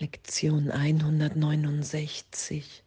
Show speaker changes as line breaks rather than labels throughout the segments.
Lektion 169.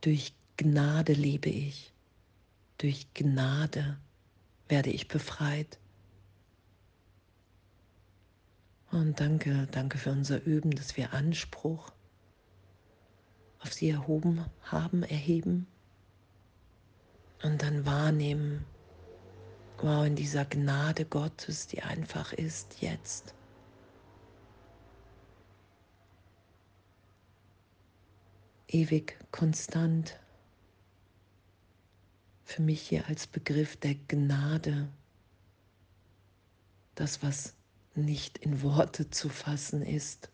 Durch Gnade lebe ich. Durch Gnade werde ich befreit. Und danke, danke für unser Üben, dass wir Anspruch auf sie erhoben haben, erheben und dann wahrnehmen, wow, in dieser Gnade Gottes, die einfach ist, jetzt ewig konstant. Für mich hier als Begriff der Gnade, das, was nicht in Worte zu fassen ist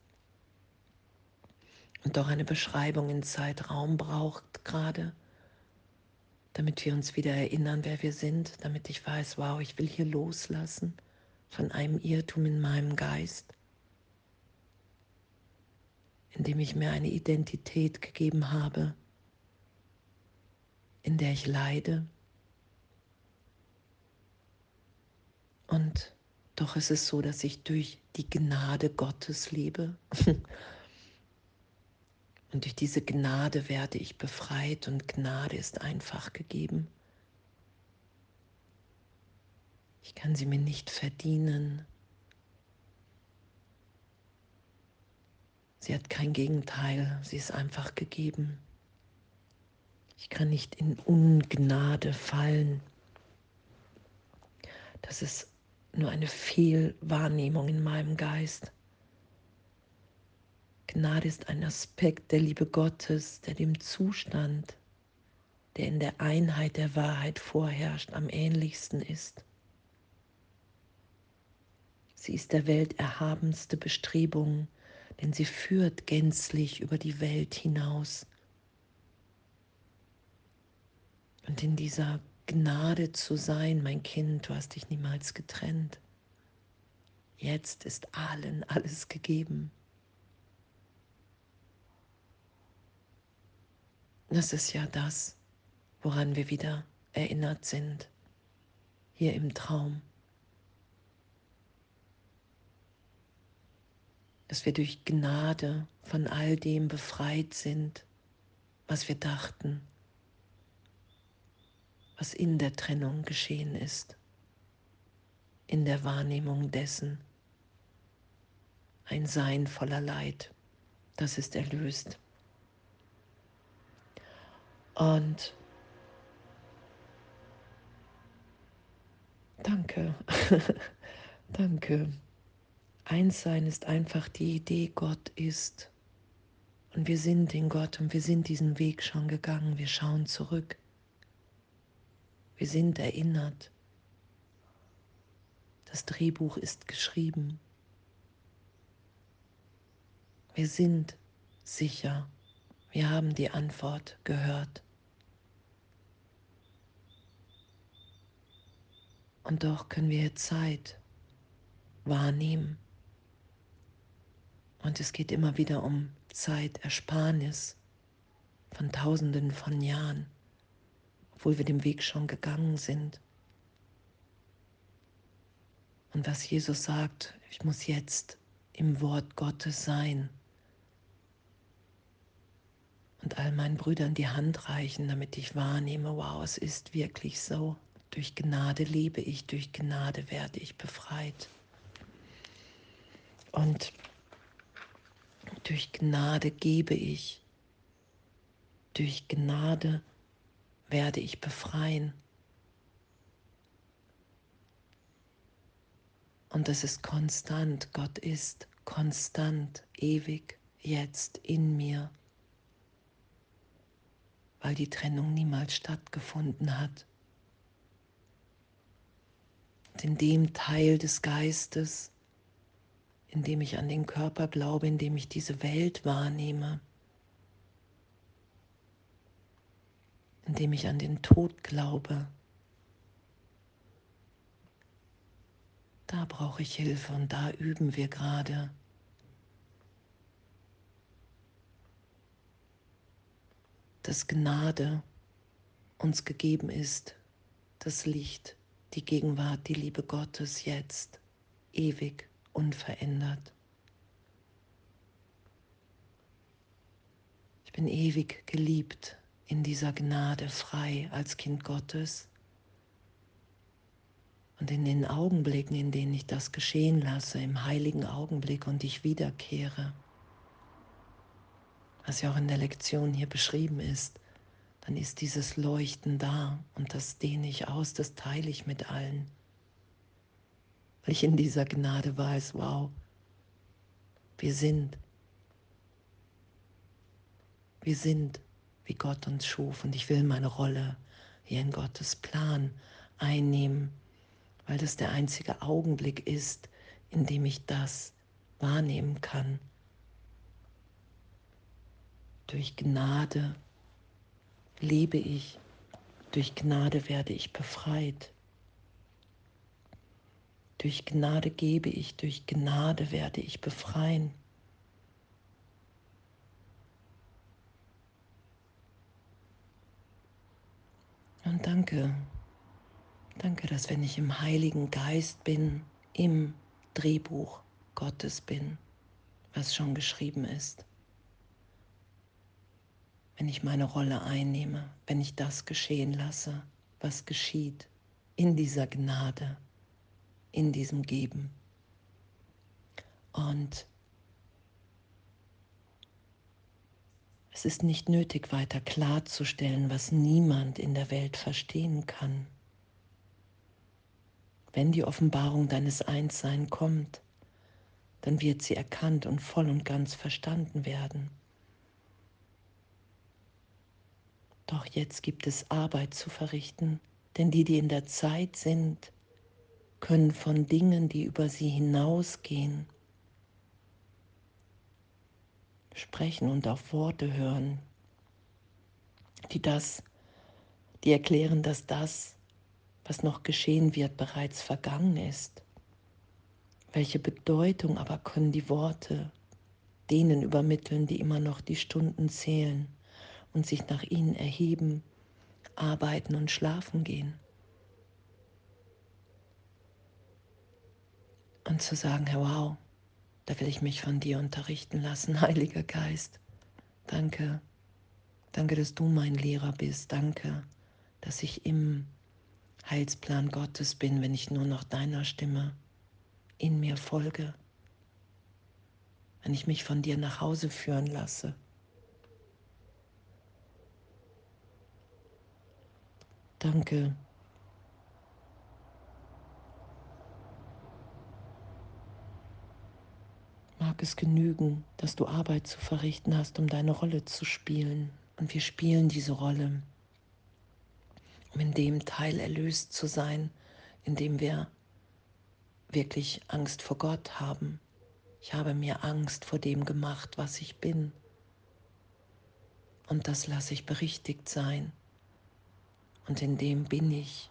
und doch eine Beschreibung in Zeitraum braucht gerade, damit wir uns wieder erinnern, wer wir sind, damit ich weiß, wow, ich will hier loslassen von einem Irrtum in meinem Geist indem ich mir eine Identität gegeben habe, in der ich leide. Und doch ist es so, dass ich durch die Gnade Gottes lebe. Und durch diese Gnade werde ich befreit und Gnade ist einfach gegeben. Ich kann sie mir nicht verdienen. Sie hat kein Gegenteil, sie ist einfach gegeben. Ich kann nicht in Ungnade fallen. Das ist nur eine Fehlwahrnehmung in meinem Geist. Gnade ist ein Aspekt der Liebe Gottes, der dem Zustand, der in der Einheit der Wahrheit vorherrscht, am ähnlichsten ist. Sie ist der welterhabenste Bestrebung, denn sie führt gänzlich über die Welt hinaus. Und in dieser Gnade zu sein, mein Kind, du hast dich niemals getrennt. Jetzt ist allen alles gegeben. Das ist ja das, woran wir wieder erinnert sind, hier im Traum. Dass wir durch Gnade von all dem befreit sind, was wir dachten, was in der Trennung geschehen ist, in der Wahrnehmung dessen. Ein Sein voller Leid, das ist erlöst. Und danke, danke. Einssein ist einfach die Idee, Gott ist. Und wir sind in Gott und wir sind diesen Weg schon gegangen. Wir schauen zurück. Wir sind erinnert. Das Drehbuch ist geschrieben. Wir sind sicher. Wir haben die Antwort gehört. Und doch können wir Zeit wahrnehmen und es geht immer wieder um Zeitersparnis von Tausenden von Jahren, obwohl wir den Weg schon gegangen sind. Und was Jesus sagt, ich muss jetzt im Wort Gottes sein und all meinen Brüdern die Hand reichen, damit ich wahrnehme, wow, es ist wirklich so. Durch Gnade lebe ich, durch Gnade werde ich befreit. Und durch Gnade gebe ich. Durch Gnade werde ich befreien. Und es ist konstant. Gott ist konstant, ewig, jetzt in mir, weil die Trennung niemals stattgefunden hat. Und in dem Teil des Geistes, indem ich an den Körper glaube, indem ich diese Welt wahrnehme, indem ich an den Tod glaube. Da brauche ich Hilfe und da üben wir gerade. Dass Gnade uns gegeben ist, das Licht, die Gegenwart, die Liebe Gottes jetzt, ewig unverändert. Ich bin ewig geliebt in dieser Gnade frei als Kind Gottes. Und in den Augenblicken, in denen ich das geschehen lasse, im heiligen Augenblick und ich wiederkehre, was ja auch in der Lektion hier beschrieben ist, dann ist dieses Leuchten da und das dehne ich aus, das teile ich mit allen. Weil ich in dieser Gnade weiß, wow, wir sind. Wir sind, wie Gott uns schuf und ich will meine Rolle hier in Gottes Plan einnehmen weil das der einzige Augenblick ist, in dem ich das wahrnehmen kann. Durch Gnade lebe ich, durch Gnade werde ich befreit. Durch Gnade gebe ich, durch Gnade werde ich befreien. Und danke, Danke, dass wenn ich im Heiligen Geist bin, im Drehbuch Gottes bin, was schon geschrieben ist. Wenn ich meine Rolle einnehme, wenn ich das geschehen lasse, was geschieht in dieser Gnade, in diesem Geben. Und es ist nicht nötig, weiter klarzustellen, was niemand in der Welt verstehen kann wenn die Offenbarung deines Einssein kommt, dann wird sie erkannt und voll und ganz verstanden werden. Doch jetzt gibt es Arbeit zu verrichten, denn die, die in der Zeit sind, können von Dingen, die über sie hinausgehen, sprechen und auf Worte hören, die das, die erklären, dass das, was noch geschehen wird, bereits vergangen ist. Welche Bedeutung aber können die Worte denen übermitteln, die immer noch die Stunden zählen und sich nach ihnen erheben, arbeiten und schlafen gehen? Und zu sagen, Herr, wow, da will ich mich von dir unterrichten lassen, Heiliger Geist. Danke, danke, dass du mein Lehrer bist. Danke, dass ich im Heilsplan Gottes bin, wenn ich nur noch deiner Stimme in mir folge, wenn ich mich von dir nach Hause führen lasse. Danke. Mag es genügen, dass du Arbeit zu verrichten hast, um deine Rolle zu spielen. Und wir spielen diese Rolle um in dem Teil erlöst zu sein, in dem wir wirklich Angst vor Gott haben. Ich habe mir Angst vor dem gemacht, was ich bin. Und das lasse ich berichtigt sein. Und in dem bin ich.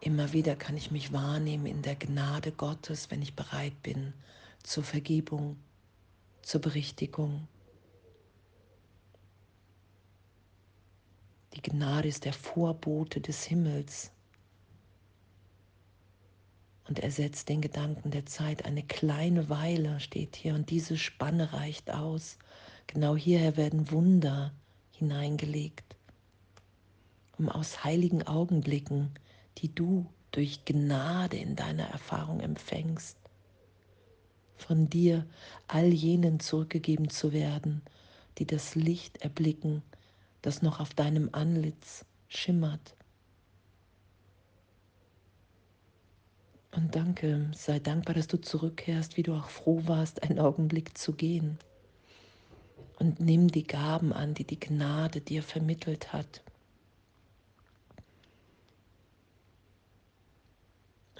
Immer wieder kann ich mich wahrnehmen in der Gnade Gottes, wenn ich bereit bin zur Vergebung, zur Berichtigung, Die Gnade ist der Vorbote des Himmels und ersetzt den Gedanken der Zeit. Eine kleine Weile steht hier und diese Spanne reicht aus. Genau hierher werden Wunder hineingelegt, um aus heiligen Augenblicken, die du durch Gnade in deiner Erfahrung empfängst, von dir all jenen zurückgegeben zu werden, die das Licht erblicken das noch auf deinem Antlitz schimmert. Und danke, sei dankbar, dass du zurückkehrst, wie du auch froh warst, einen Augenblick zu gehen. Und nimm die Gaben an, die die Gnade dir vermittelt hat.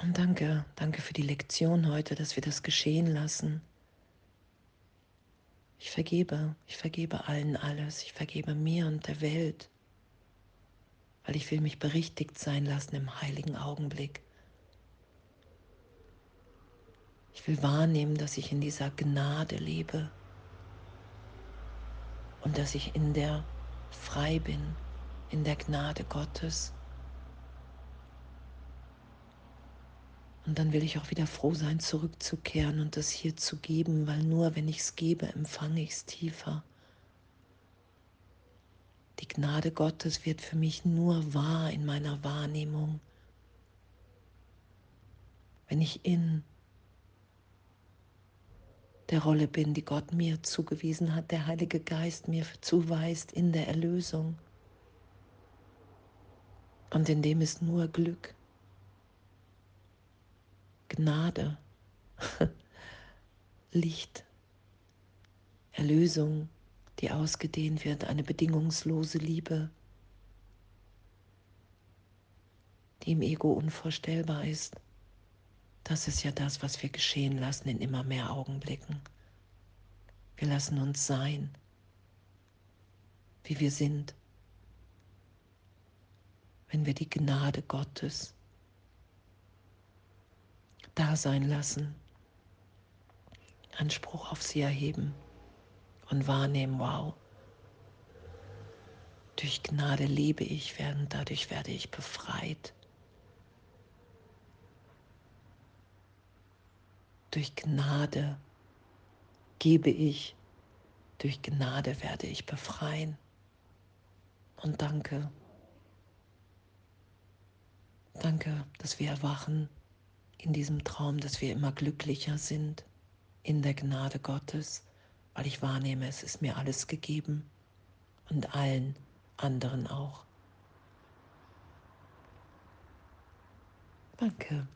Und danke, danke für die Lektion heute, dass wir das geschehen lassen. Ich vergebe, ich vergebe allen alles, ich vergebe mir und der Welt, weil ich will mich berichtigt sein lassen im heiligen Augenblick. Ich will wahrnehmen, dass ich in dieser Gnade lebe und dass ich in der frei bin, in der Gnade Gottes. Und dann will ich auch wieder froh sein, zurückzukehren und das hier zu geben, weil nur wenn ich es gebe, empfange ich es tiefer. Die Gnade Gottes wird für mich nur wahr in meiner Wahrnehmung, wenn ich in der Rolle bin, die Gott mir zugewiesen hat, der Heilige Geist mir zuweist in der Erlösung. Und in dem ist nur Glück, Gnade, Licht, Erlösung, die ausgedehnt wird, eine bedingungslose Liebe, die im Ego unvorstellbar ist. Das ist ja das, was wir geschehen lassen in immer mehr Augenblicken. Wir lassen uns sein, wie wir sind, wenn wir die Gnade Gottes da sein lassen, Anspruch auf sie erheben und wahrnehmen, wow, durch Gnade lebe ich, während dadurch werde ich befreit. Durch Gnade gebe ich, durch Gnade werde ich befreien. Und danke. Danke, dass wir erwachen in diesem Traum, dass wir immer glücklicher sind in der Gnade Gottes, weil ich wahrnehme, es ist mir alles gegeben und allen anderen auch. Danke.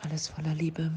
Alles voller Liebe.